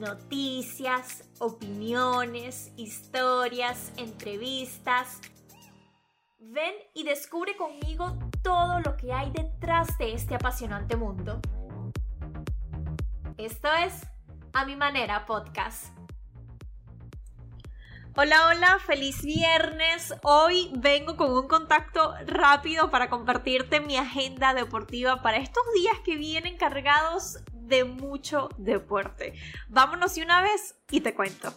noticias, opiniones, historias, entrevistas. Ven y descubre conmigo todo lo que hay detrás de este apasionante mundo. Esto es A Mi Manera Podcast. Hola, hola, feliz viernes. Hoy vengo con un contacto rápido para compartirte mi agenda deportiva para estos días que vienen cargados de mucho deporte. Vámonos de una vez y te cuento.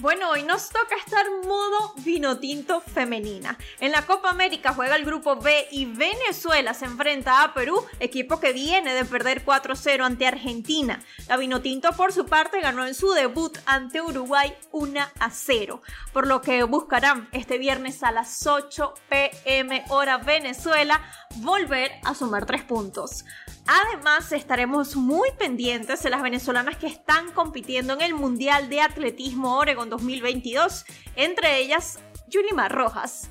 Bueno, hoy nos toca estar modo vino tinto femenina. En la Copa América juega el grupo B y Venezuela se enfrenta a Perú, equipo que viene de perder 4-0 ante Argentina. La vino tinto por su parte ganó en su debut ante Uruguay 1-0, por lo que buscarán este viernes a las 8 pm hora Venezuela volver a sumar tres puntos. Además, estaremos muy pendientes de las venezolanas que están compitiendo en el Mundial de Atletismo Oregon 2022, entre ellas Yulimar Rojas.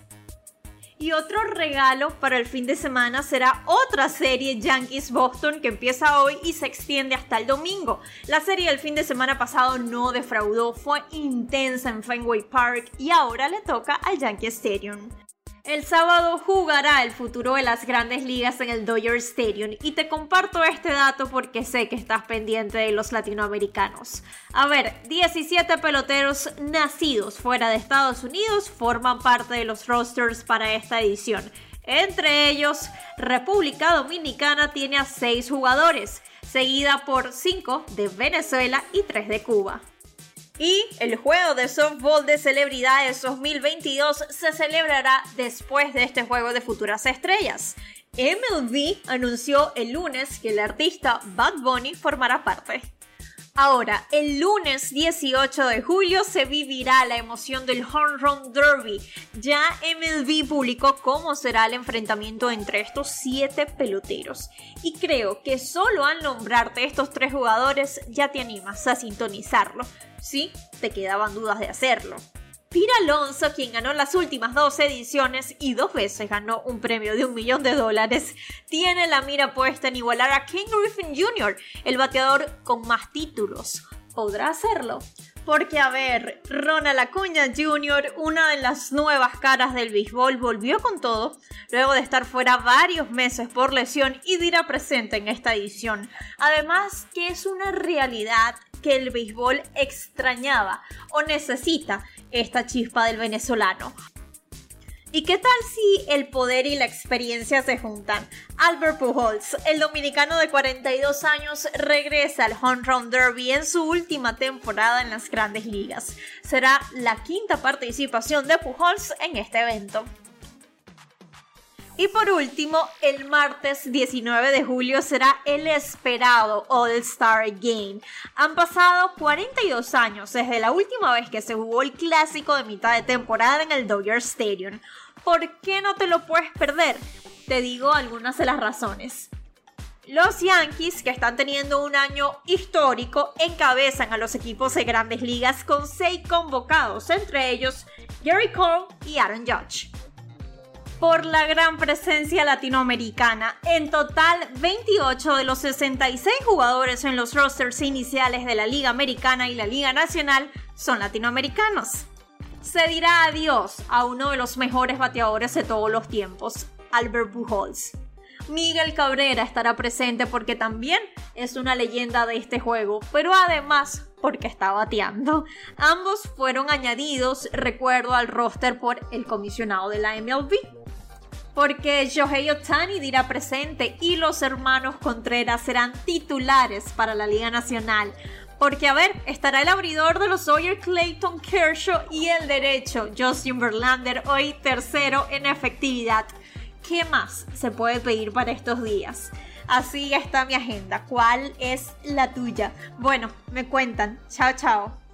Y otro regalo para el fin de semana será otra serie Yankees Boston que empieza hoy y se extiende hasta el domingo. La serie del fin de semana pasado no defraudó, fue intensa en Fenway Park y ahora le toca al Yankee Stadium. El sábado jugará el futuro de las grandes ligas en el Dodger Stadium y te comparto este dato porque sé que estás pendiente de los latinoamericanos. A ver, 17 peloteros nacidos fuera de Estados Unidos forman parte de los rosters para esta edición. Entre ellos, República Dominicana tiene a 6 jugadores, seguida por 5 de Venezuela y 3 de Cuba. Y el juego de softball de celebridades 2022 se celebrará después de este juego de futuras estrellas. MLB anunció el lunes que el artista Bad Bunny formará parte. Ahora, el lunes 18 de julio se vivirá la emoción del Home Run Derby. Ya MLB publicó cómo será el enfrentamiento entre estos siete peloteros. Y creo que solo al nombrarte estos tres jugadores ya te animas a sintonizarlo. Sí, te quedaban dudas de hacerlo. Pira Alonso, quien ganó las últimas dos ediciones y dos veces ganó un premio de un millón de dólares, tiene la mira puesta en igualar a King Griffin Jr., el bateador con más títulos. ¿Podrá hacerlo? Porque, a ver, Ronald Acuña Jr., una de las nuevas caras del béisbol, volvió con todo, luego de estar fuera varios meses por lesión y dirá presente en esta edición. Además, que es una realidad que el béisbol extrañaba o necesita esta chispa del venezolano. ¿Y qué tal si el poder y la experiencia se juntan? Albert Pujols, el dominicano de 42 años, regresa al Home Run Derby en su última temporada en las grandes ligas. Será la quinta participación de Pujols en este evento. Y por último, el martes 19 de julio será el esperado All Star Game. Han pasado 42 años desde la última vez que se jugó el clásico de mitad de temporada en el Dodger Stadium. ¿Por qué no te lo puedes perder? Te digo algunas de las razones. Los Yankees, que están teniendo un año histórico, encabezan a los equipos de grandes ligas con seis convocados, entre ellos Gary Cole y Aaron Judge por la gran presencia latinoamericana. En total, 28 de los 66 jugadores en los rosters iniciales de la Liga Americana y la Liga Nacional son latinoamericanos. Se dirá adiós a uno de los mejores bateadores de todos los tiempos, Albert Pujols. Miguel Cabrera estará presente porque también es una leyenda de este juego, pero además porque está bateando. Ambos fueron añadidos, recuerdo, al roster por el comisionado de la MLB porque Shohei Otani dirá presente y los hermanos Contreras serán titulares para la Liga Nacional. Porque, a ver, estará el abridor de los Sawyer Clayton Kershaw y el derecho Justin Verlander, hoy tercero en efectividad. ¿Qué más se puede pedir para estos días? Así está mi agenda. ¿Cuál es la tuya? Bueno, me cuentan. Chao, chao.